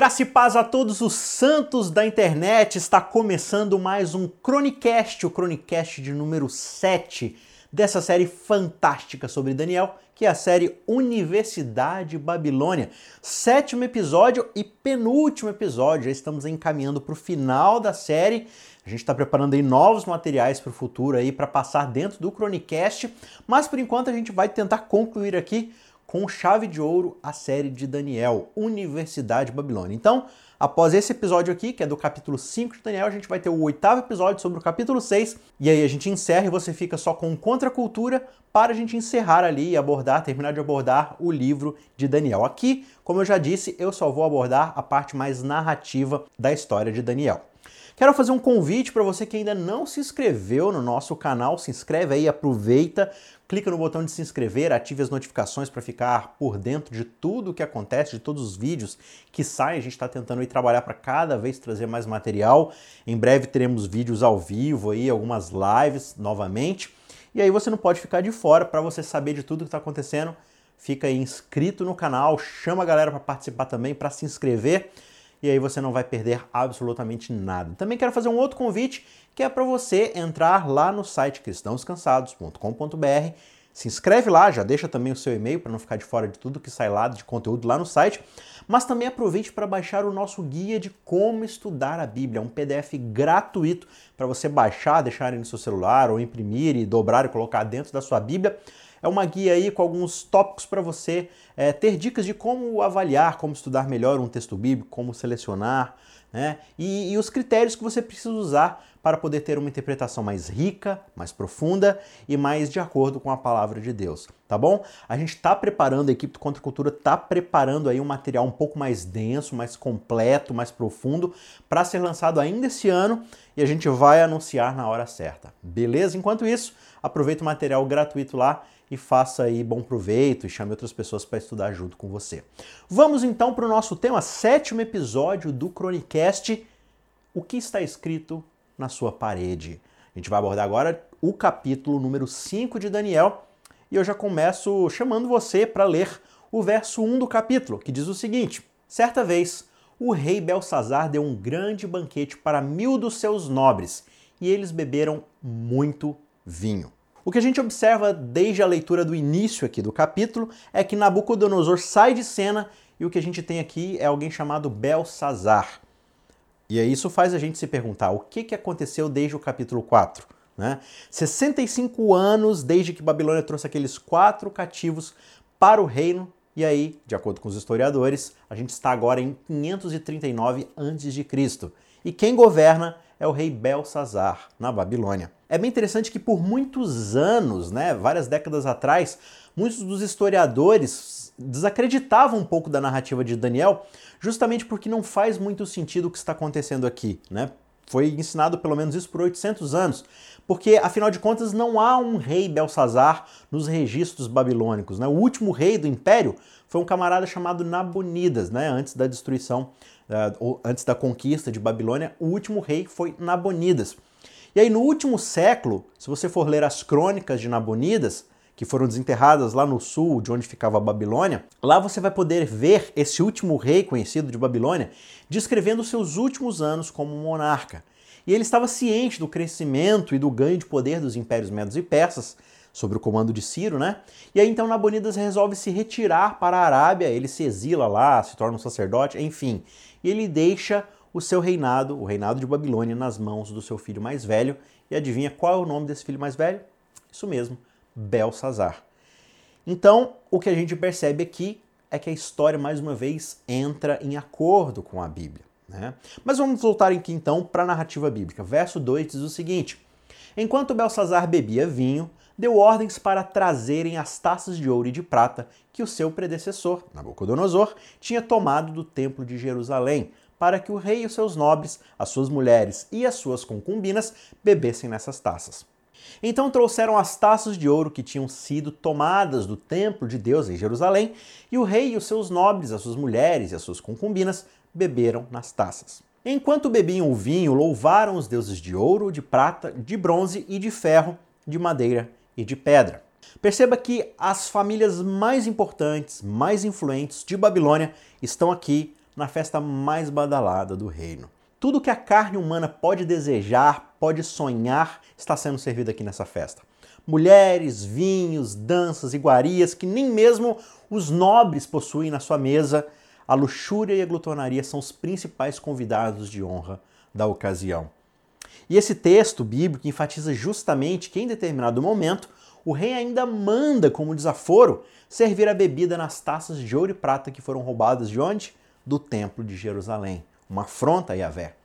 Graça e paz a todos os santos da internet. Está começando mais um Chronicast, o Chronicast de número 7 dessa série fantástica sobre Daniel, que é a série Universidade Babilônia. Sétimo episódio e penúltimo episódio. Já estamos encaminhando para o final da série. A gente está preparando aí novos materiais para o futuro aí para passar dentro do Chronicast, mas por enquanto a gente vai tentar concluir aqui com chave de ouro a série de Daniel, Universidade Babilônia. Então, após esse episódio aqui, que é do capítulo 5 de Daniel, a gente vai ter o oitavo episódio sobre o capítulo 6, e aí a gente encerra e você fica só com contracultura para a gente encerrar ali e abordar, terminar de abordar o livro de Daniel. Aqui, como eu já disse, eu só vou abordar a parte mais narrativa da história de Daniel. Quero fazer um convite para você que ainda não se inscreveu no nosso canal, se inscreve aí, aproveita, clica no botão de se inscrever, ative as notificações para ficar por dentro de tudo o que acontece, de todos os vídeos que saem. A gente está tentando aí trabalhar para cada vez trazer mais material. Em breve teremos vídeos ao vivo aí, algumas lives novamente. E aí você não pode ficar de fora para você saber de tudo que está acontecendo. Fica aí inscrito no canal, chama a galera para participar também, para se inscrever e aí você não vai perder absolutamente nada. Também quero fazer um outro convite que é para você entrar lá no site cristãoscansados.com.br. Se inscreve lá, já deixa também o seu e-mail para não ficar de fora de tudo que sai lá de conteúdo lá no site, mas também aproveite para baixar o nosso guia de como estudar a Bíblia, um PDF gratuito para você baixar, deixar no seu celular ou imprimir e dobrar e colocar dentro da sua Bíblia. É uma guia aí com alguns tópicos para você é, ter dicas de como avaliar, como estudar melhor um texto bíblico, como selecionar, né? E, e, os critérios que você precisa usar para poder ter uma interpretação mais rica, mais profunda e mais de acordo com a palavra de Deus, tá bom? A gente está preparando, a equipe do Contra Cultura está preparando aí um material um pouco mais denso, mais completo, mais profundo para ser lançado ainda esse ano e a gente vai anunciar na hora certa, beleza? Enquanto isso, aproveita o material gratuito lá e faça aí bom proveito e chame outras pessoas para estudar junto com você. Vamos então para o nosso tema, sétimo episódio do Chronicast, o que está escrito na sua parede. A gente vai abordar agora o capítulo número 5 de Daniel e eu já começo chamando você para ler o verso 1 do capítulo, que diz o seguinte: Certa vez, o rei Belsazar deu um grande banquete para mil dos seus nobres e eles beberam muito vinho. O que a gente observa desde a leitura do início aqui do capítulo é que Nabucodonosor sai de cena e o que a gente tem aqui é alguém chamado Belsazar. E aí isso faz a gente se perguntar o que, que aconteceu desde o capítulo 4. Né? 65 anos desde que Babilônia trouxe aqueles quatro cativos para o reino, e aí, de acordo com os historiadores, a gente está agora em 539 a.C. E quem governa é o rei Belsazar, na Babilônia. É bem interessante que por muitos anos, né, várias décadas atrás, muitos dos historiadores desacreditavam um pouco da narrativa de Daniel, justamente porque não faz muito sentido o que está acontecendo aqui, né? Foi ensinado pelo menos isso por 800 anos, porque afinal de contas não há um rei Belsazar nos registros babilônicos, né? O último rei do império foi um camarada chamado Nabonidas, né, antes da destruição, antes da conquista de Babilônia, o último rei foi Nabonidas. E aí, no último século, se você for ler as crônicas de Nabonidas, que foram desenterradas lá no sul, de onde ficava a Babilônia, lá você vai poder ver esse último rei conhecido de Babilônia descrevendo seus últimos anos como monarca. E ele estava ciente do crescimento e do ganho de poder dos impérios medos e persas, sob o comando de Ciro, né? E aí então Nabonidas resolve se retirar para a Arábia, ele se exila lá, se torna um sacerdote, enfim. E ele deixa o seu reinado, o reinado de Babilônia, nas mãos do seu filho mais velho. E adivinha qual é o nome desse filho mais velho? Isso mesmo, Belsazar. Então, o que a gente percebe aqui é que a história, mais uma vez, entra em acordo com a Bíblia. Né? Mas vamos voltar aqui então para a narrativa bíblica. Verso 2 diz o seguinte: Enquanto Belsazar bebia vinho, deu ordens para trazerem as taças de ouro e de prata que o seu predecessor, Nabucodonosor, tinha tomado do templo de Jerusalém, para que o rei e os seus nobres, as suas mulheres e as suas concubinas bebessem nessas taças. Então trouxeram as taças de ouro que tinham sido tomadas do templo de Deus em Jerusalém, e o rei e os seus nobres, as suas mulheres e as suas concubinas beberam nas taças. Enquanto bebiam o vinho, louvaram os deuses de ouro, de prata, de bronze e de ferro, de madeira e de pedra. Perceba que as famílias mais importantes, mais influentes de Babilônia estão aqui na festa mais badalada do reino. Tudo que a carne humana pode desejar, pode sonhar, está sendo servido aqui nessa festa. Mulheres, vinhos, danças, iguarias que nem mesmo os nobres possuem na sua mesa. A luxúria e a glutonaria são os principais convidados de honra da ocasião. E esse texto bíblico enfatiza justamente que em determinado momento o rei ainda manda como desaforo servir a bebida nas taças de ouro e prata que foram roubadas de onde? Do templo de Jerusalém. Uma afronta a Yahvé.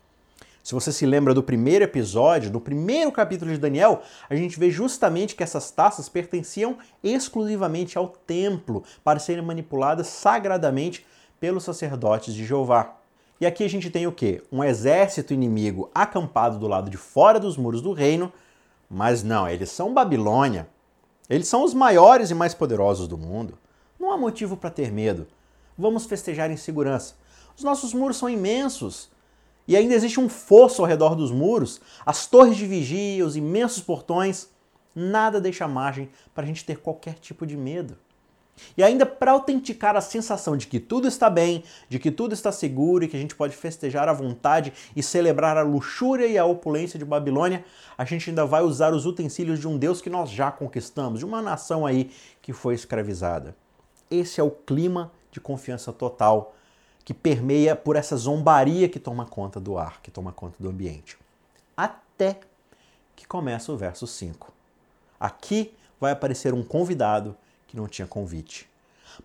Se você se lembra do primeiro episódio, do primeiro capítulo de Daniel, a gente vê justamente que essas taças pertenciam exclusivamente ao templo para serem manipuladas sagradamente pelos sacerdotes de Jeová. E aqui a gente tem o quê? Um exército inimigo acampado do lado de fora dos muros do reino, mas não, eles são Babilônia. Eles são os maiores e mais poderosos do mundo. Não há motivo para ter medo. Vamos festejar em segurança. Os nossos muros são imensos. E ainda existe um fosso ao redor dos muros, as torres de vigia, os imensos portões. Nada deixa margem para a gente ter qualquer tipo de medo. E ainda para autenticar a sensação de que tudo está bem, de que tudo está seguro e que a gente pode festejar à vontade e celebrar a luxúria e a opulência de Babilônia, a gente ainda vai usar os utensílios de um Deus que nós já conquistamos, de uma nação aí que foi escravizada. Esse é o clima de confiança total que permeia por essa zombaria que toma conta do ar, que toma conta do ambiente. Até que começa o verso 5. Aqui vai aparecer um convidado não tinha convite.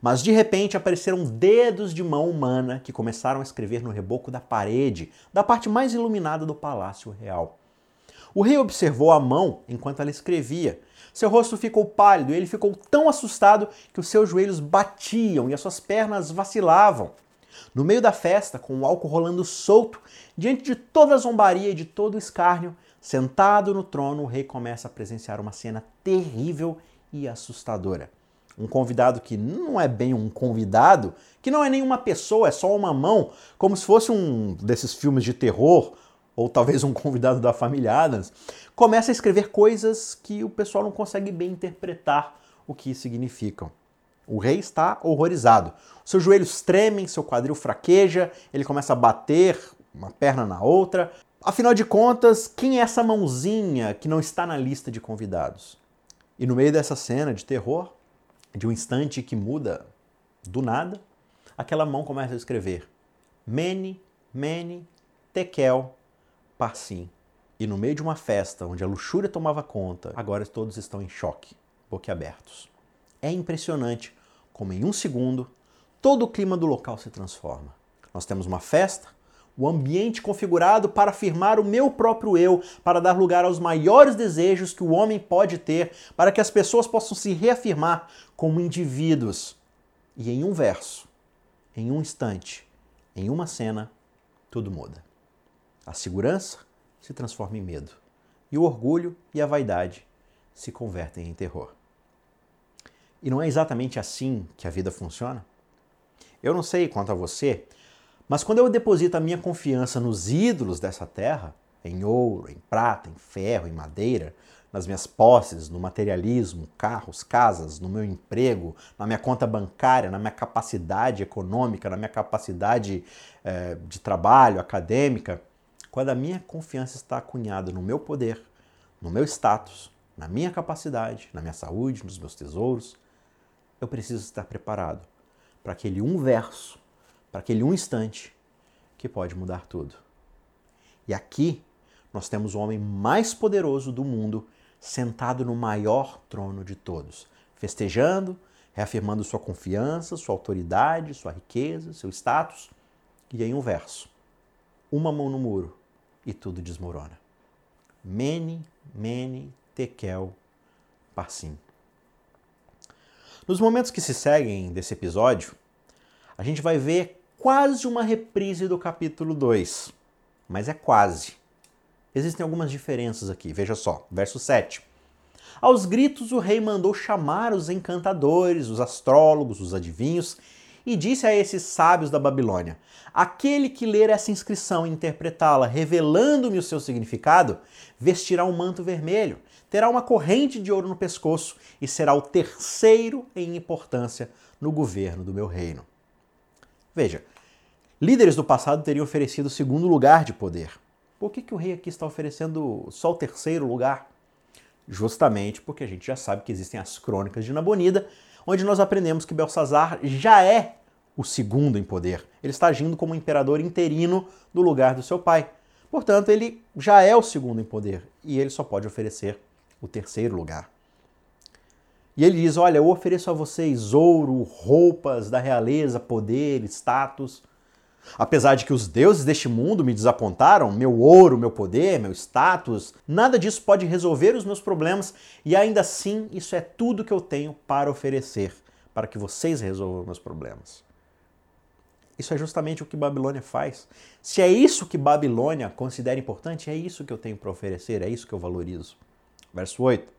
Mas de repente apareceram dedos de mão humana que começaram a escrever no reboco da parede, da parte mais iluminada do palácio real. O rei observou a mão enquanto ela escrevia. Seu rosto ficou pálido e ele ficou tão assustado que os seus joelhos batiam e as suas pernas vacilavam. No meio da festa, com o álcool rolando solto, diante de toda a zombaria e de todo o escárnio, sentado no trono, o rei começa a presenciar uma cena terrível e assustadora um convidado que não é bem um convidado, que não é nenhuma pessoa, é só uma mão, como se fosse um desses filmes de terror, ou talvez um convidado da família Adams, começa a escrever coisas que o pessoal não consegue bem interpretar o que significam. O rei está horrorizado. Seus joelhos tremem, seu quadril fraqueja, ele começa a bater uma perna na outra. Afinal de contas, quem é essa mãozinha que não está na lista de convidados? E no meio dessa cena de terror, de um instante que muda do nada, aquela mão começa a escrever Mene, Mene, Tekel, Parsim. E no meio de uma festa onde a luxúria tomava conta, agora todos estão em choque, boquiabertos. É impressionante como em um segundo todo o clima do local se transforma. Nós temos uma festa, o ambiente configurado para afirmar o meu próprio eu, para dar lugar aos maiores desejos que o homem pode ter, para que as pessoas possam se reafirmar como indivíduos. E em um verso, em um instante, em uma cena, tudo muda. A segurança se transforma em medo, e o orgulho e a vaidade se convertem em terror. E não é exatamente assim que a vida funciona? Eu não sei quanto a você, mas quando eu deposito a minha confiança nos ídolos dessa terra, em ouro, em prata, em ferro, em madeira, nas minhas posses, no materialismo, carros, casas, no meu emprego, na minha conta bancária, na minha capacidade econômica, na minha capacidade eh, de trabalho, acadêmica, quando a minha confiança está acunhada no meu poder, no meu status, na minha capacidade, na minha saúde, nos meus tesouros, eu preciso estar preparado para aquele um verso para aquele um instante que pode mudar tudo. E aqui nós temos o homem mais poderoso do mundo sentado no maior trono de todos, festejando, reafirmando sua confiança, sua autoridade, sua riqueza, seu status. E em um verso: uma mão no muro e tudo desmorona. Mene, mene, tekel, parsim. Nos momentos que se seguem desse episódio, a gente vai ver quase uma reprise do capítulo 2, mas é quase. Existem algumas diferenças aqui, veja só, verso 7. Aos gritos o rei mandou chamar os encantadores, os astrólogos, os adivinhos, e disse a esses sábios da Babilônia: Aquele que ler essa inscrição e interpretá-la, revelando-me o seu significado, vestirá um manto vermelho, terá uma corrente de ouro no pescoço e será o terceiro em importância no governo do meu reino. Veja, Líderes do passado teriam oferecido o segundo lugar de poder. Por que, que o rei aqui está oferecendo só o terceiro lugar? Justamente porque a gente já sabe que existem as crônicas de Nabonida, onde nós aprendemos que Belsazar já é o segundo em poder. Ele está agindo como imperador interino do lugar do seu pai. Portanto, ele já é o segundo em poder e ele só pode oferecer o terceiro lugar. E ele diz: Olha, eu ofereço a vocês ouro, roupas da realeza, poder, status. Apesar de que os deuses deste mundo me desapontaram, meu ouro, meu poder, meu status, nada disso pode resolver os meus problemas e ainda assim isso é tudo que eu tenho para oferecer, para que vocês resolvam meus problemas. Isso é justamente o que Babilônia faz. Se é isso que Babilônia considera importante, é isso que eu tenho para oferecer, é isso que eu valorizo. Verso 8.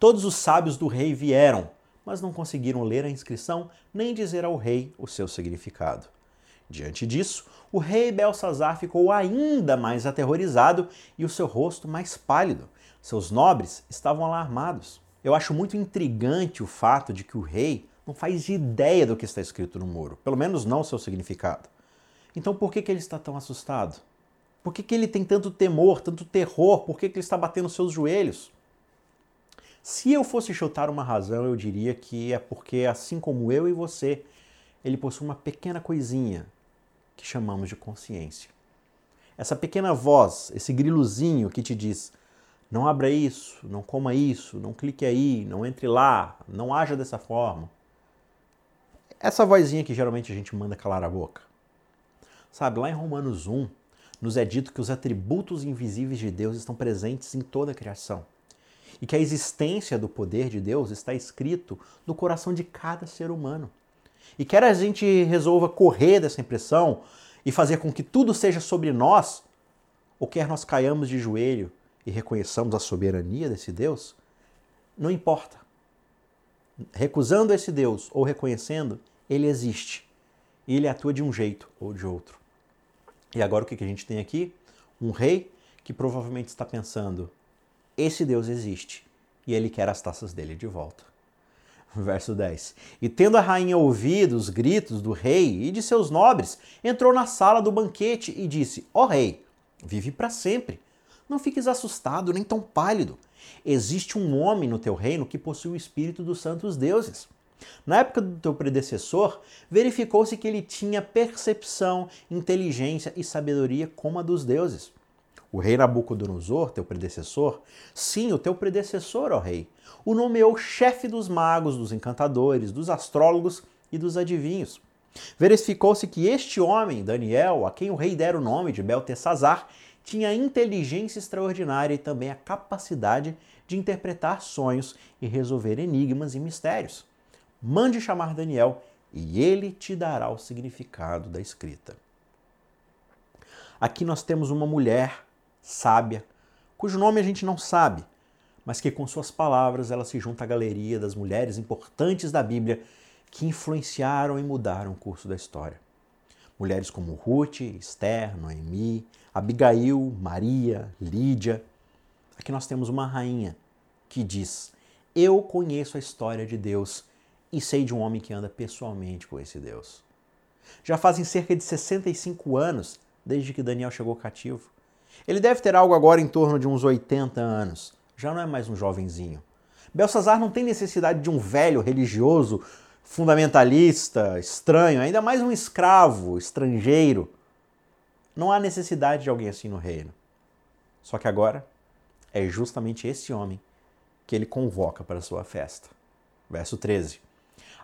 Todos os sábios do rei vieram, mas não conseguiram ler a inscrição nem dizer ao rei o seu significado. Diante disso, o rei Belsazar ficou ainda mais aterrorizado e o seu rosto mais pálido. Seus nobres estavam alarmados. Eu acho muito intrigante o fato de que o rei não faz ideia do que está escrito no muro, pelo menos não o seu significado. Então por que, que ele está tão assustado? Por que, que ele tem tanto temor, tanto terror? Por que, que ele está batendo seus joelhos? Se eu fosse chutar uma razão, eu diria que é porque, assim como eu e você, ele possui uma pequena coisinha que chamamos de consciência. Essa pequena voz, esse grilozinho que te diz: não abra isso, não coma isso, não clique aí, não entre lá, não haja dessa forma. Essa vozinha que geralmente a gente manda calar a boca. Sabe, lá em Romanos 1, nos é dito que os atributos invisíveis de Deus estão presentes em toda a criação. E que a existência do poder de Deus está escrito no coração de cada ser humano. E quer a gente resolva correr dessa impressão e fazer com que tudo seja sobre nós, ou quer nós caiamos de joelho e reconheçamos a soberania desse Deus, não importa. Recusando esse Deus ou reconhecendo, ele existe. E ele atua de um jeito ou de outro. E agora o que a gente tem aqui? Um rei que provavelmente está pensando: esse Deus existe e ele quer as taças dele de volta. Verso 10. E tendo a rainha ouvido os gritos do rei e de seus nobres, entrou na sala do banquete e disse: Ó oh, rei, vive para sempre. Não fiques assustado nem tão pálido. Existe um homem no teu reino que possui o espírito dos santos deuses. Na época do teu predecessor, verificou-se que ele tinha percepção, inteligência e sabedoria como a dos deuses. O rei Nabucodonosor, teu predecessor, sim, o teu predecessor, ó rei, o nomeou chefe dos magos, dos encantadores, dos astrólogos e dos adivinhos. Verificou-se que este homem, Daniel, a quem o rei dera o nome de Beltesazar, tinha inteligência extraordinária e também a capacidade de interpretar sonhos e resolver enigmas e mistérios. Mande chamar Daniel e ele te dará o significado da escrita. Aqui nós temos uma mulher sábia, cujo nome a gente não sabe, mas que com suas palavras ela se junta à galeria das mulheres importantes da Bíblia que influenciaram e mudaram o curso da história. Mulheres como Ruth, Esther, Noemi, Abigail, Maria, Lídia. Aqui nós temos uma rainha que diz: Eu conheço a história de Deus e sei de um homem que anda pessoalmente com esse Deus. Já fazem cerca de 65 anos desde que Daniel chegou cativo. Ele deve ter algo agora em torno de uns 80 anos. Já não é mais um jovenzinho. Belsazar não tem necessidade de um velho religioso, fundamentalista, estranho, ainda mais um escravo, estrangeiro. Não há necessidade de alguém assim no reino. Só que agora é justamente esse homem que ele convoca para sua festa. Verso 13.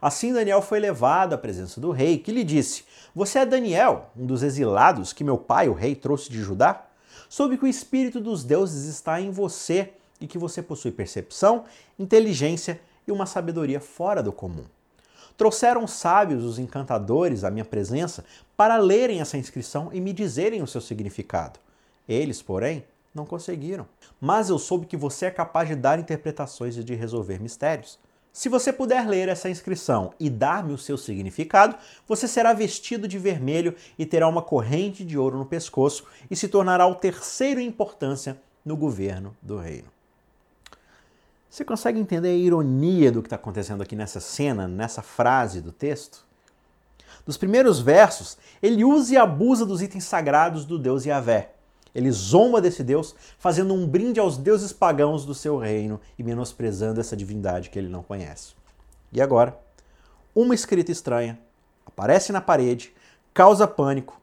Assim Daniel foi levado à presença do rei, que lhe disse: Você é Daniel, um dos exilados que meu pai, o rei, trouxe de Judá? Soube que o espírito dos deuses está em você e que você possui percepção, inteligência e uma sabedoria fora do comum. Trouxeram sábios os encantadores à minha presença para lerem essa inscrição e me dizerem o seu significado. Eles, porém, não conseguiram. Mas eu soube que você é capaz de dar interpretações e de resolver mistérios. Se você puder ler essa inscrição e dar-me o seu significado, você será vestido de vermelho e terá uma corrente de ouro no pescoço e se tornará o terceiro em importância no governo do reino. Você consegue entender a ironia do que está acontecendo aqui nessa cena, nessa frase do texto? dos primeiros versos, ele usa e abusa dos itens sagrados do Deus Yahvé. Ele zomba desse Deus, fazendo um brinde aos deuses pagãos do seu reino e menosprezando essa divindade que ele não conhece. E agora, uma escrita estranha aparece na parede, causa pânico,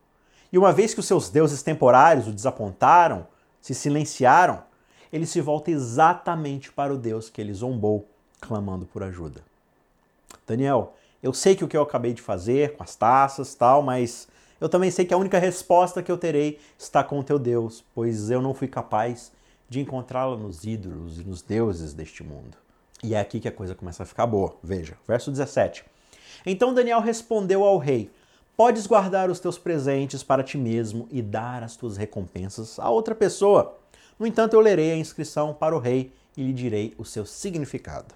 e uma vez que os seus deuses temporários o desapontaram, se silenciaram, ele se volta exatamente para o Deus que ele zombou, clamando por ajuda. Daniel, eu sei que o que eu acabei de fazer com as taças tal, mas eu também sei que a única resposta que eu terei está com o teu Deus, pois eu não fui capaz de encontrá-la nos ídolos e nos deuses deste mundo. E é aqui que a coisa começa a ficar boa. Veja, verso 17. Então Daniel respondeu ao rei: Podes guardar os teus presentes para ti mesmo e dar as tuas recompensas a outra pessoa. No entanto, eu lerei a inscrição para o rei e lhe direi o seu significado.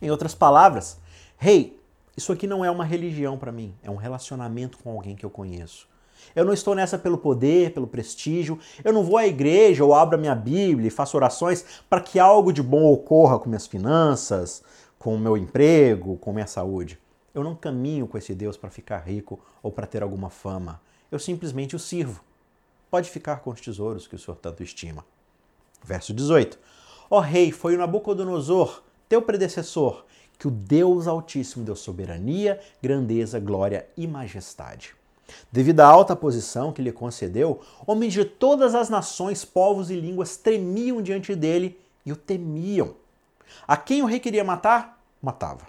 Em outras palavras, rei, isso aqui não é uma religião para mim, é um relacionamento com alguém que eu conheço. Eu não estou nessa pelo poder, pelo prestígio. Eu não vou à igreja ou abro a minha Bíblia e faço orações para que algo de bom ocorra com minhas finanças, com o meu emprego, com minha saúde. Eu não caminho com esse Deus para ficar rico ou para ter alguma fama. Eu simplesmente o sirvo. Pode ficar com os tesouros que o Senhor tanto estima. Verso 18. Ó rei, foi o Nabucodonosor, teu predecessor, que o Deus Altíssimo deu soberania, grandeza, glória e majestade. Devido à alta posição que lhe concedeu, homens de todas as nações, povos e línguas tremiam diante dele e o temiam. A quem o rei queria matar, matava.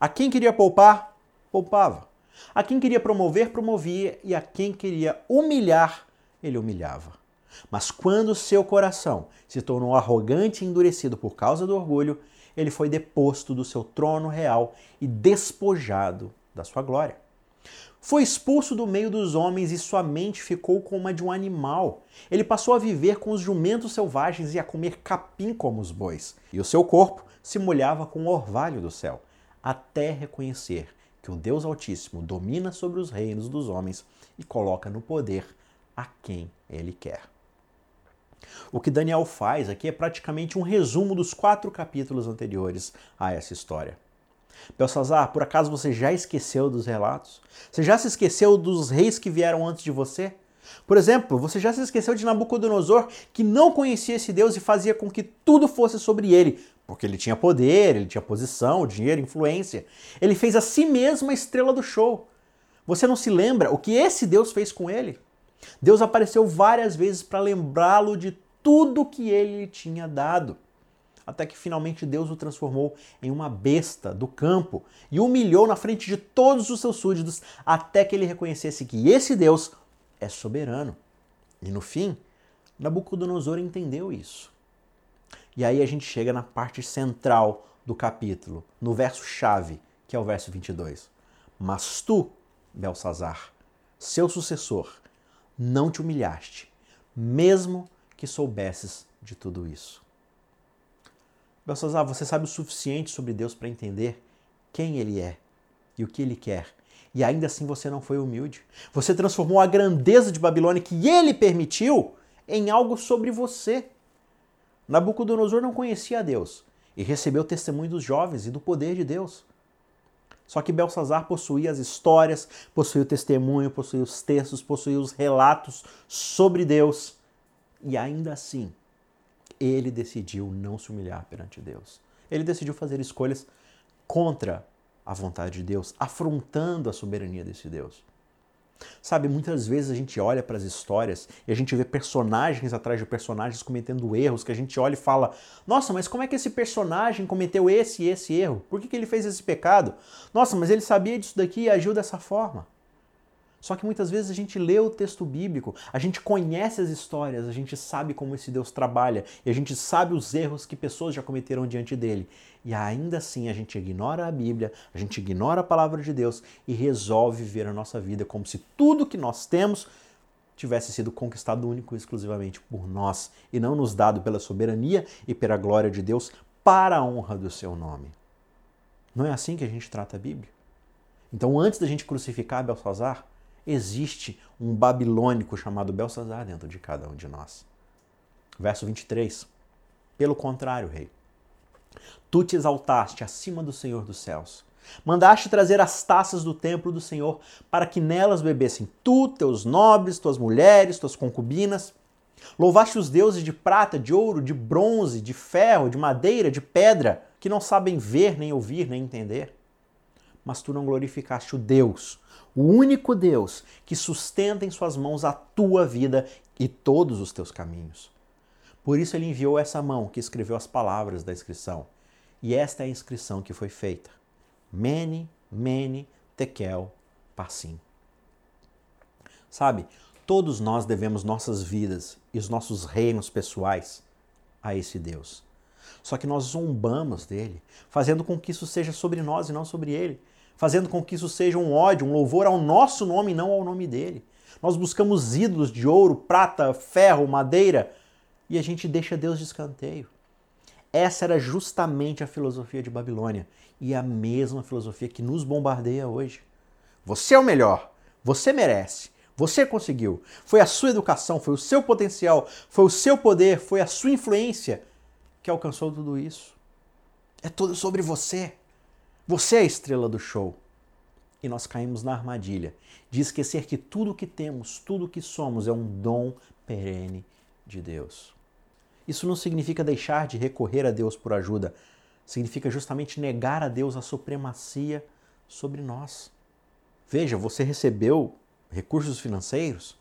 A quem queria poupar, poupava. A quem queria promover, promovia, e a quem queria humilhar, ele humilhava. Mas quando seu coração se tornou arrogante e endurecido por causa do orgulho, ele foi deposto do seu trono real e despojado da sua glória. Foi expulso do meio dos homens e sua mente ficou como a de um animal. Ele passou a viver com os jumentos selvagens e a comer capim como os bois. E o seu corpo se molhava com o orvalho do céu, até reconhecer que o Deus Altíssimo domina sobre os reinos dos homens e coloca no poder a quem ele quer. O que Daniel faz aqui é praticamente um resumo dos quatro capítulos anteriores a essa história. Belsazar, por acaso você já esqueceu dos relatos? Você já se esqueceu dos reis que vieram antes de você? Por exemplo, você já se esqueceu de Nabucodonosor, que não conhecia esse Deus e fazia com que tudo fosse sobre ele, porque ele tinha poder, ele tinha posição, dinheiro, influência. Ele fez a si mesmo a estrela do show. Você não se lembra o que esse Deus fez com ele? Deus apareceu várias vezes para lembrá-lo de tudo que ele lhe tinha dado. Até que finalmente Deus o transformou em uma besta do campo e humilhou na frente de todos os seus súditos, até que ele reconhecesse que esse Deus é soberano. E no fim, Nabucodonosor entendeu isso. E aí a gente chega na parte central do capítulo, no verso-chave, que é o verso 22. Mas tu, Belsazar, seu sucessor, não te humilhaste, mesmo que soubesses de tudo isso. Belsazar, você sabe o suficiente sobre Deus para entender quem Ele é e o que Ele quer. E ainda assim você não foi humilde. Você transformou a grandeza de Babilônia que Ele permitiu em algo sobre você. Nabucodonosor não conhecia a Deus e recebeu testemunho dos jovens e do poder de Deus. Só que Belsazar possuía as histórias, possuía o testemunho, possuía os textos, possuía os relatos sobre Deus. E ainda assim, ele decidiu não se humilhar perante Deus. Ele decidiu fazer escolhas contra a vontade de Deus, afrontando a soberania desse Deus. Sabe, muitas vezes a gente olha para as histórias e a gente vê personagens atrás de personagens cometendo erros, que a gente olha e fala: Nossa, mas como é que esse personagem cometeu esse e esse erro? Por que, que ele fez esse pecado? Nossa, mas ele sabia disso daqui e agiu dessa forma. Só que muitas vezes a gente lê o texto bíblico, a gente conhece as histórias, a gente sabe como esse Deus trabalha e a gente sabe os erros que pessoas já cometeram diante dele. E ainda assim a gente ignora a Bíblia, a gente ignora a palavra de Deus e resolve viver a nossa vida como se tudo que nós temos tivesse sido conquistado único e exclusivamente por nós e não nos dado pela soberania e pela glória de Deus para a honra do seu nome. Não é assim que a gente trata a Bíblia? Então, antes da gente crucificar Belsazar, existe um babilônico chamado Belsazar dentro de cada um de nós. Verso 23. Pelo contrário, rei, tu te exaltaste acima do Senhor dos céus. Mandaste trazer as taças do templo do Senhor, para que nelas bebessem tu, teus nobres, tuas mulheres, tuas concubinas. Louvaste os deuses de prata, de ouro, de bronze, de ferro, de madeira, de pedra, que não sabem ver, nem ouvir, nem entender. Mas tu não glorificaste o Deus, o único Deus que sustenta em suas mãos a tua vida e todos os teus caminhos. Por isso ele enviou essa mão que escreveu as palavras da inscrição. E esta é a inscrição que foi feita. Mene, Mene, Tekel, Passim. Sabe, todos nós devemos nossas vidas e os nossos reinos pessoais a esse Deus. Só que nós zombamos dele, fazendo com que isso seja sobre nós e não sobre ele, fazendo com que isso seja um ódio, um louvor ao nosso nome e não ao nome dele. Nós buscamos ídolos de ouro, prata, ferro, madeira e a gente deixa Deus de escanteio. Essa era justamente a filosofia de Babilônia e a mesma filosofia que nos bombardeia hoje. Você é o melhor, você merece, você conseguiu. Foi a sua educação, foi o seu potencial, foi o seu poder, foi a sua influência que alcançou tudo isso. É tudo sobre você. Você é a estrela do show. E nós caímos na armadilha de esquecer que tudo que temos, tudo que somos é um dom perene de Deus. Isso não significa deixar de recorrer a Deus por ajuda, significa justamente negar a Deus a supremacia sobre nós. Veja, você recebeu recursos financeiros?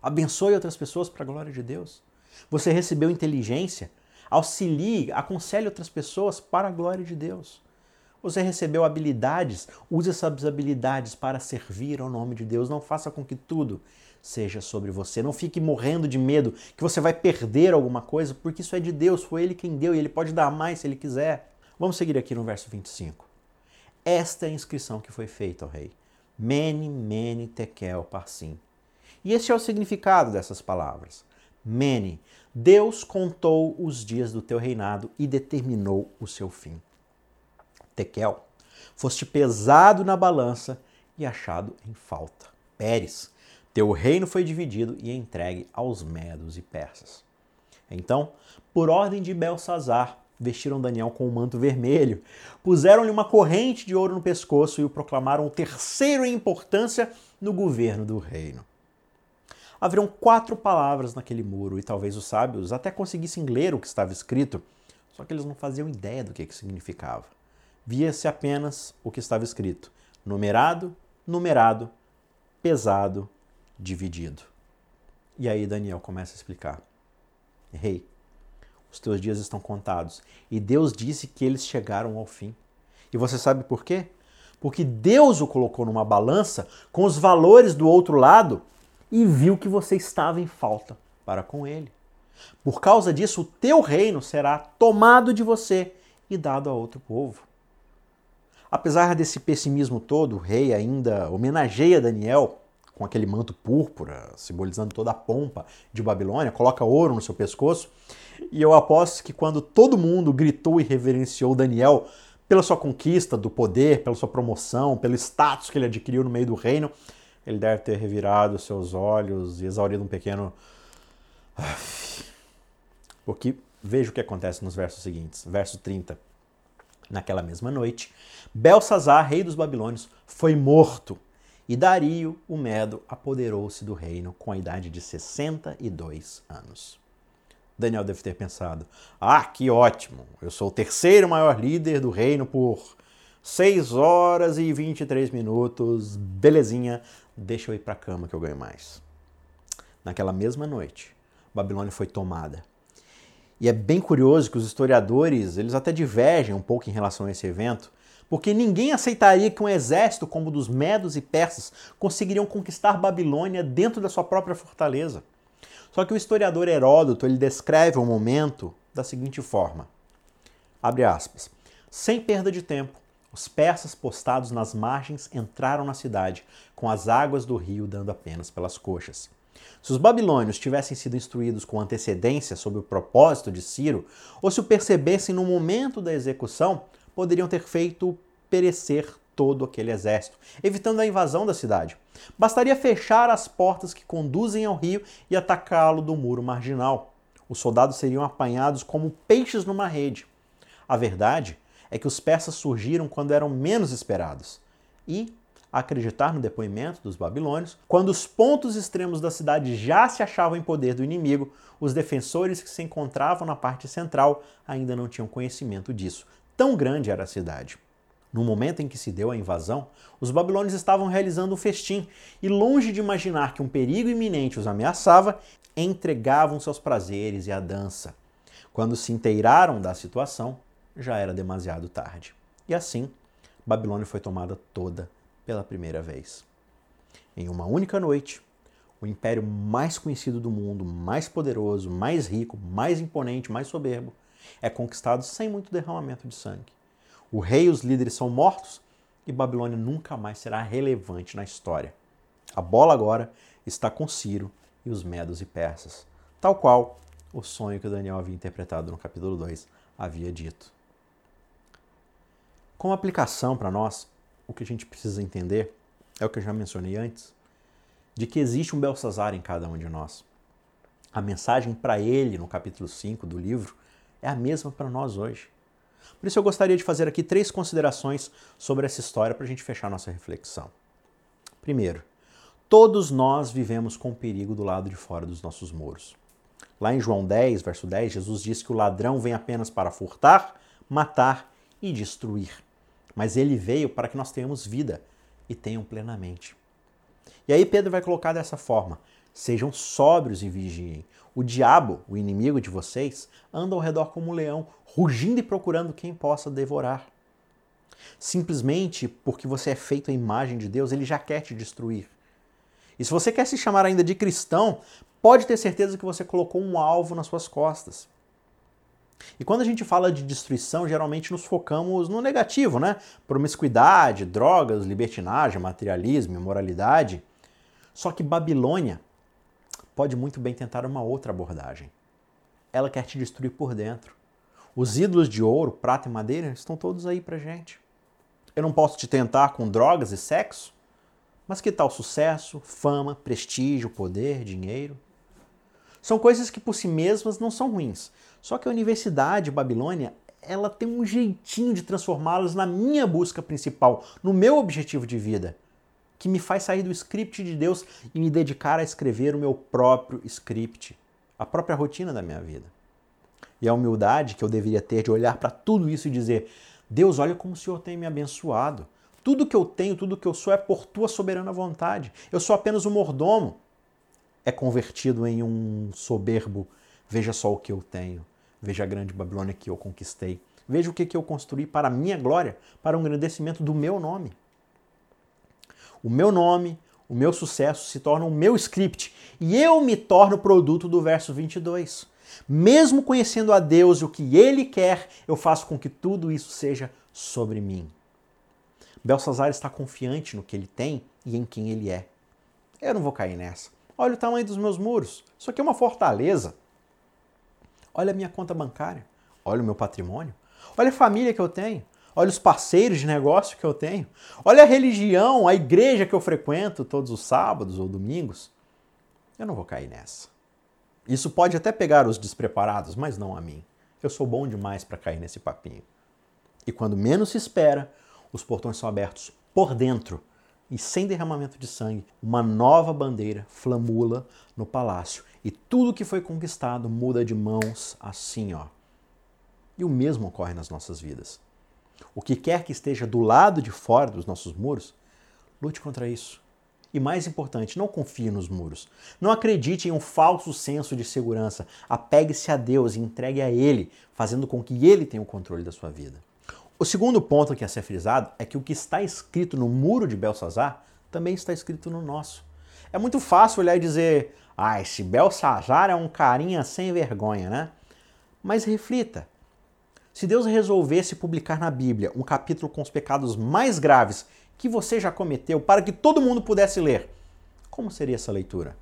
Abençoe outras pessoas para a glória de Deus. Você recebeu inteligência? Auxilie, aconselhe outras pessoas para a glória de Deus. Você recebeu habilidades? Use essas habilidades para servir ao nome de Deus. Não faça com que tudo seja sobre você. Não fique morrendo de medo que você vai perder alguma coisa, porque isso é de Deus, foi Ele quem deu e Ele pode dar mais se Ele quiser. Vamos seguir aqui no verso 25. Esta é a inscrição que foi feita ao rei. Mene, mene, tekel, parsim. E esse é o significado dessas palavras. Mene, Deus contou os dias do teu reinado e determinou o seu fim. Tekel, foste pesado na balança e achado em falta. Pérez, teu reino foi dividido e entregue aos medos e persas. Então, por ordem de Belsazar, vestiram Daniel com um manto vermelho, puseram-lhe uma corrente de ouro no pescoço e o proclamaram o terceiro em importância no governo do reino. Haviam quatro palavras naquele muro e talvez os sábios até conseguissem ler o que estava escrito, só que eles não faziam ideia do que, que significava. Via-se apenas o que estava escrito: numerado, numerado, pesado, dividido. E aí Daniel começa a explicar: Rei, os teus dias estão contados. E Deus disse que eles chegaram ao fim. E você sabe por quê? Porque Deus o colocou numa balança com os valores do outro lado e viu que você estava em falta para com ele. Por causa disso, o teu reino será tomado de você e dado a outro povo. Apesar desse pessimismo todo, o rei ainda homenageia Daniel com aquele manto púrpura, simbolizando toda a pompa de Babilônia, coloca ouro no seu pescoço. E eu aposto que quando todo mundo gritou e reverenciou Daniel pela sua conquista do poder, pela sua promoção, pelo status que ele adquiriu no meio do reino, ele deve ter revirado seus olhos e exaurido um pequeno. Porque veja o que acontece nos versos seguintes. Verso 30. Naquela mesma noite, Belsazar, rei dos babilônios, foi morto e Dario, o Medo, apoderou-se do reino com a idade de 62 anos. Daniel deve ter pensado: ah, que ótimo! Eu sou o terceiro maior líder do reino por 6 horas e 23 minutos. Belezinha, deixa eu ir para a cama que eu ganho mais. Naquela mesma noite, Babilônia foi tomada. E é bem curioso que os historiadores, eles até divergem um pouco em relação a esse evento, porque ninguém aceitaria que um exército como o dos medos e persas conseguiriam conquistar Babilônia dentro da sua própria fortaleza. Só que o historiador Heródoto ele descreve o momento da seguinte forma: abre aspas. Sem perda de tempo, os persas postados nas margens entraram na cidade, com as águas do rio dando apenas pelas coxas. Se os babilônios tivessem sido instruídos com antecedência sobre o propósito de Ciro, ou se o percebessem no momento da execução, poderiam ter feito perecer todo aquele exército, evitando a invasão da cidade. Bastaria fechar as portas que conduzem ao rio e atacá-lo do muro marginal. Os soldados seriam apanhados como peixes numa rede. A verdade é que os persas surgiram quando eram menos esperados. E, acreditar no depoimento dos babilônios, quando os pontos extremos da cidade já se achavam em poder do inimigo, os defensores que se encontravam na parte central ainda não tinham conhecimento disso. Tão grande era a cidade. No momento em que se deu a invasão, os babilônios estavam realizando um festim e, longe de imaginar que um perigo iminente os ameaçava, entregavam seus prazeres e a dança. Quando se inteiraram da situação, já era demasiado tarde. E assim, Babilônia foi tomada toda pela primeira vez. Em uma única noite, o império mais conhecido do mundo, mais poderoso, mais rico, mais imponente, mais soberbo, é conquistado sem muito derramamento de sangue. O rei e os líderes são mortos e Babilônia nunca mais será relevante na história. A bola agora está com Ciro e os medos e persas, tal qual o sonho que Daniel havia interpretado no capítulo 2 havia dito. Como aplicação para nós, o que a gente precisa entender é o que eu já mencionei antes, de que existe um Belsazar em cada um de nós. A mensagem para ele no capítulo 5 do livro é a mesma para nós hoje. Por isso eu gostaria de fazer aqui três considerações sobre essa história para a gente fechar nossa reflexão. Primeiro, todos nós vivemos com perigo do lado de fora dos nossos muros. Lá em João 10, verso 10, Jesus diz que o ladrão vem apenas para furtar, matar e destruir. Mas ele veio para que nós tenhamos vida e tenham plenamente. E aí Pedro vai colocar dessa forma: sejam sóbrios e vigiem. O diabo, o inimigo de vocês, anda ao redor como um leão, rugindo e procurando quem possa devorar. Simplesmente porque você é feito à imagem de Deus, ele já quer te destruir. E se você quer se chamar ainda de cristão, pode ter certeza que você colocou um alvo nas suas costas. E quando a gente fala de destruição, geralmente nos focamos no negativo, né? Promiscuidade, drogas, libertinagem, materialismo, imoralidade. Só que Babilônia pode muito bem tentar uma outra abordagem. Ela quer te destruir por dentro. Os ídolos de ouro, prata e madeira estão todos aí pra gente. Eu não posso te tentar com drogas e sexo? Mas que tal sucesso, fama, prestígio, poder, dinheiro? São coisas que por si mesmas não são ruins. Só que a Universidade Babilônia, ela tem um jeitinho de transformá-las na minha busca principal, no meu objetivo de vida, que me faz sair do script de Deus e me dedicar a escrever o meu próprio script, a própria rotina da minha vida. E a humildade que eu deveria ter de olhar para tudo isso e dizer: Deus, olha como o Senhor tem me abençoado. Tudo que eu tenho, tudo que eu sou é por tua soberana vontade. Eu sou apenas um mordomo. É convertido em um soberbo. Veja só o que eu tenho. Veja a grande Babilônia que eu conquistei. Veja o que, eu construí para a minha glória, para o engrandecimento do meu nome. O meu nome, o meu sucesso se torna o meu script e eu me torno produto do verso 22. Mesmo conhecendo a Deus e o que Ele quer, eu faço com que tudo isso seja sobre mim. Belsazar está confiante no que ele tem e em quem ele é. Eu não vou cair nessa. Olha o tamanho dos meus muros. Isso aqui é uma fortaleza. Olha a minha conta bancária. Olha o meu patrimônio. Olha a família que eu tenho. Olha os parceiros de negócio que eu tenho. Olha a religião, a igreja que eu frequento todos os sábados ou domingos. Eu não vou cair nessa. Isso pode até pegar os despreparados, mas não a mim. Eu sou bom demais para cair nesse papinho. E quando menos se espera, os portões são abertos por dentro e sem derramamento de sangue, uma nova bandeira flamula no palácio e tudo que foi conquistado muda de mãos assim, ó. E o mesmo ocorre nas nossas vidas. O que quer que esteja do lado de fora dos nossos muros, lute contra isso. E mais importante, não confie nos muros. Não acredite em um falso senso de segurança. Apegue-se a Deus e entregue a Ele, fazendo com que Ele tenha o controle da sua vida. O segundo ponto que é ser frisado é que o que está escrito no muro de Belsazar também está escrito no nosso. É muito fácil olhar e dizer, ah, esse Belsazar é um carinha sem vergonha, né? Mas reflita. Se Deus resolvesse publicar na Bíblia um capítulo com os pecados mais graves que você já cometeu para que todo mundo pudesse ler. Como seria essa leitura?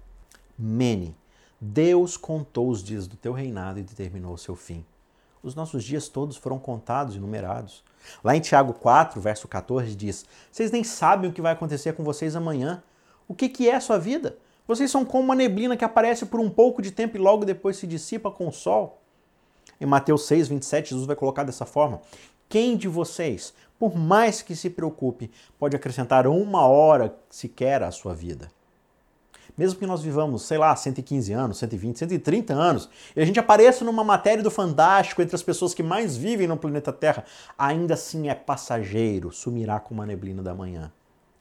Mene, Deus contou os dias do teu reinado e determinou o seu fim. Os nossos dias todos foram contados e numerados. Lá em Tiago 4, verso 14, diz: Vocês nem sabem o que vai acontecer com vocês amanhã. O que, que é a sua vida? Vocês são como uma neblina que aparece por um pouco de tempo e logo depois se dissipa com o sol. Em Mateus 6, 27, Jesus vai colocar dessa forma: Quem de vocês, por mais que se preocupe, pode acrescentar uma hora sequer à sua vida? Mesmo que nós vivamos, sei lá, 115 anos, 120, 130 anos, e a gente apareça numa matéria do Fantástico entre as pessoas que mais vivem no planeta Terra, ainda assim é passageiro, sumirá como a neblina da manhã.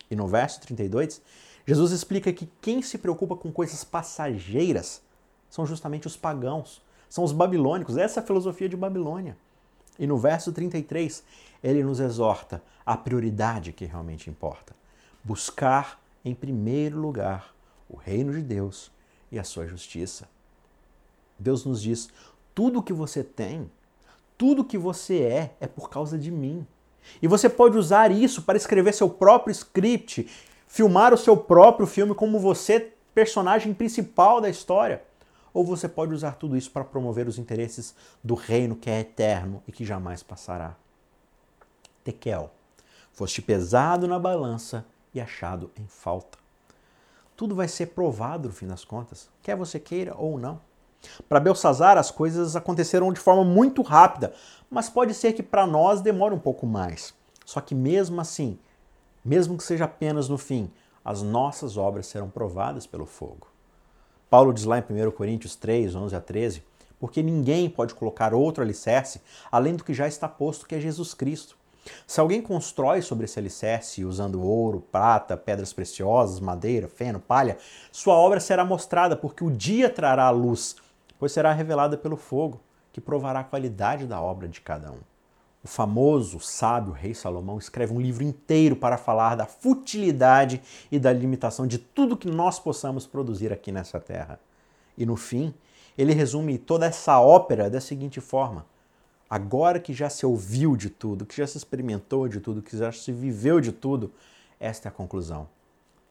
E no verso 32, Jesus explica que quem se preocupa com coisas passageiras são justamente os pagãos, são os babilônicos, essa é a filosofia de Babilônia. E no verso 33, ele nos exorta a prioridade que realmente importa: buscar em primeiro lugar o reino de Deus e a sua justiça. Deus nos diz: tudo que você tem, tudo que você é, é por causa de mim. E você pode usar isso para escrever seu próprio script, filmar o seu próprio filme como você, personagem principal da história. Ou você pode usar tudo isso para promover os interesses do reino que é eterno e que jamais passará. Tekel, foste pesado na balança e achado em falta tudo vai ser provado no fim das contas, quer você queira ou não. Para Belsazar, as coisas aconteceram de forma muito rápida, mas pode ser que para nós demore um pouco mais. Só que mesmo assim, mesmo que seja apenas no fim, as nossas obras serão provadas pelo fogo. Paulo diz lá em 1 Coríntios 3, 11 a 13, porque ninguém pode colocar outro alicerce além do que já está posto, que é Jesus Cristo. Se alguém constrói sobre esse alicerce usando ouro, prata, pedras preciosas, madeira, feno, palha, sua obra será mostrada, porque o dia trará a luz, pois será revelada pelo fogo, que provará a qualidade da obra de cada um. O famoso, sábio rei Salomão escreve um livro inteiro para falar da futilidade e da limitação de tudo que nós possamos produzir aqui nessa terra. E no fim, ele resume toda essa ópera da seguinte forma: Agora que já se ouviu de tudo, que já se experimentou de tudo, que já se viveu de tudo, esta é a conclusão.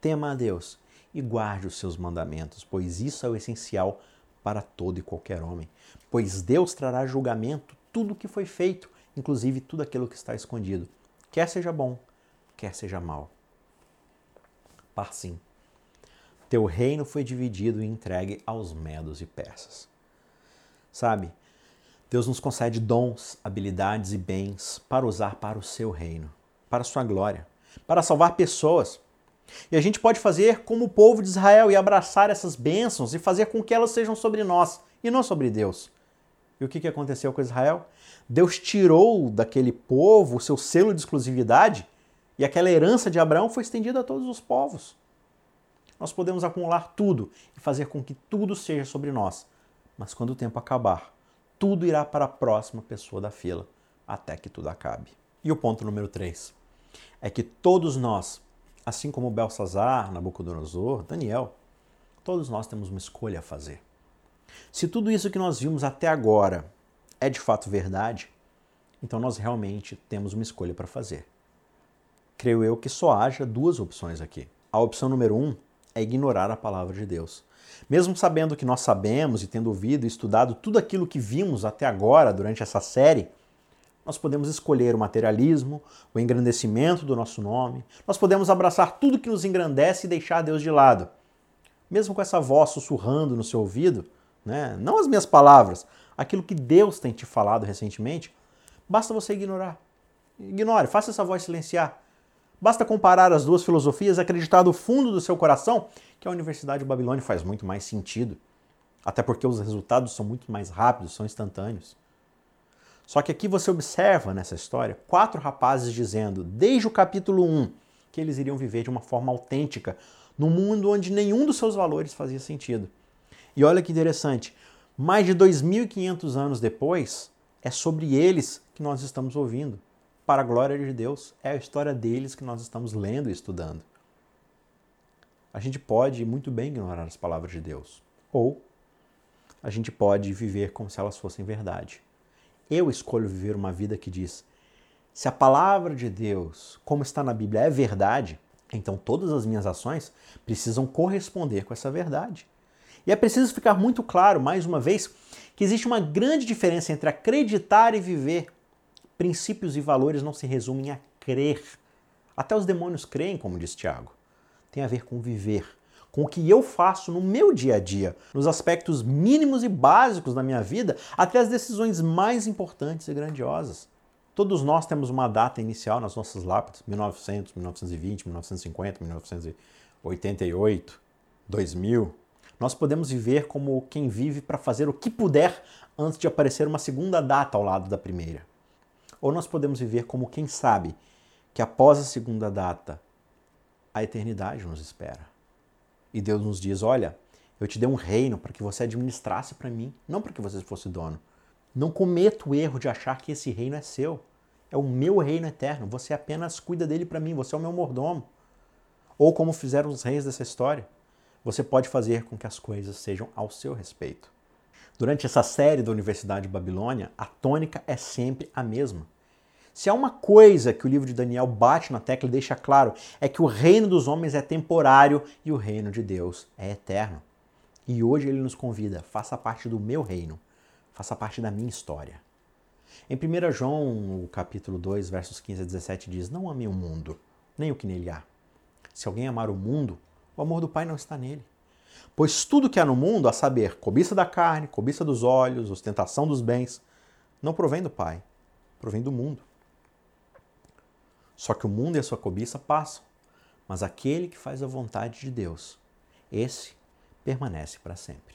Tema a Deus e guarde os seus mandamentos, pois isso é o essencial para todo e qualquer homem. Pois Deus trará julgamento tudo o que foi feito, inclusive tudo aquilo que está escondido, quer seja bom, quer seja mal. Par sim. Teu reino foi dividido e entregue aos medos e persas. Sabe, Deus nos concede dons, habilidades e bens para usar para o seu reino, para a sua glória, para salvar pessoas. E a gente pode fazer como o povo de Israel e abraçar essas bênçãos e fazer com que elas sejam sobre nós e não sobre Deus. E o que aconteceu com Israel? Deus tirou daquele povo o seu selo de exclusividade e aquela herança de Abraão foi estendida a todos os povos. Nós podemos acumular tudo e fazer com que tudo seja sobre nós, mas quando o tempo acabar, tudo irá para a próxima pessoa da fila, até que tudo acabe. E o ponto número 3 é que todos nós, assim como Belsazar, Nabucodonosor, Daniel, todos nós temos uma escolha a fazer. Se tudo isso que nós vimos até agora é de fato verdade, então nós realmente temos uma escolha para fazer. Creio eu que só haja duas opções aqui. A opção número um é ignorar a palavra de Deus. Mesmo sabendo que nós sabemos e tendo ouvido e estudado tudo aquilo que vimos até agora durante essa série, nós podemos escolher o materialismo, o engrandecimento do nosso nome, nós podemos abraçar tudo que nos engrandece e deixar Deus de lado. Mesmo com essa voz sussurrando no seu ouvido, né? não as minhas palavras, aquilo que Deus tem te falado recentemente, basta você ignorar. Ignore, faça essa voz silenciar. Basta comparar as duas filosofias, acreditar do fundo do seu coração que a Universidade de Babilônia faz muito mais sentido. Até porque os resultados são muito mais rápidos, são instantâneos. Só que aqui você observa nessa história quatro rapazes dizendo, desde o capítulo 1, que eles iriam viver de uma forma autêntica, num mundo onde nenhum dos seus valores fazia sentido. E olha que interessante, mais de 2.500 anos depois, é sobre eles que nós estamos ouvindo para a glória de Deus. É a história deles que nós estamos lendo e estudando. A gente pode muito bem ignorar as palavras de Deus. Ou a gente pode viver como se elas fossem verdade. Eu escolho viver uma vida que diz: se a palavra de Deus, como está na Bíblia, é verdade, então todas as minhas ações precisam corresponder com essa verdade. E é preciso ficar muito claro, mais uma vez, que existe uma grande diferença entre acreditar e viver. Princípios e valores não se resumem a crer. Até os demônios creem, como diz Tiago. Tem a ver com viver, com o que eu faço no meu dia a dia, nos aspectos mínimos e básicos da minha vida, até as decisões mais importantes e grandiosas. Todos nós temos uma data inicial nas nossas lápides, 1900, 1920, 1950, 1988, 2000. Nós podemos viver como quem vive para fazer o que puder antes de aparecer uma segunda data ao lado da primeira. Ou nós podemos viver como quem sabe que após a segunda data a eternidade nos espera. E Deus nos diz: Olha, eu te dei um reino para que você administrasse para mim, não para que você fosse dono. Não cometa o erro de achar que esse reino é seu. É o meu reino eterno. Você apenas cuida dele para mim, você é o meu mordomo. Ou como fizeram os reis dessa história, você pode fazer com que as coisas sejam ao seu respeito. Durante essa série da Universidade de Babilônia, a tônica é sempre a mesma. Se há uma coisa que o livro de Daniel bate na tecla e deixa claro, é que o reino dos homens é temporário e o reino de Deus é eterno. E hoje ele nos convida, faça parte do meu reino, faça parte da minha história. Em 1 João, o capítulo 2, versos 15 a 17 diz: Não ame o mundo, nem o que nele há. Se alguém amar o mundo, o amor do Pai não está nele. Pois tudo que há no mundo, a saber, cobiça da carne, cobiça dos olhos, ostentação dos bens, não provém do Pai, provém do mundo. Só que o mundo e a sua cobiça passam, mas aquele que faz a vontade de Deus, esse permanece para sempre.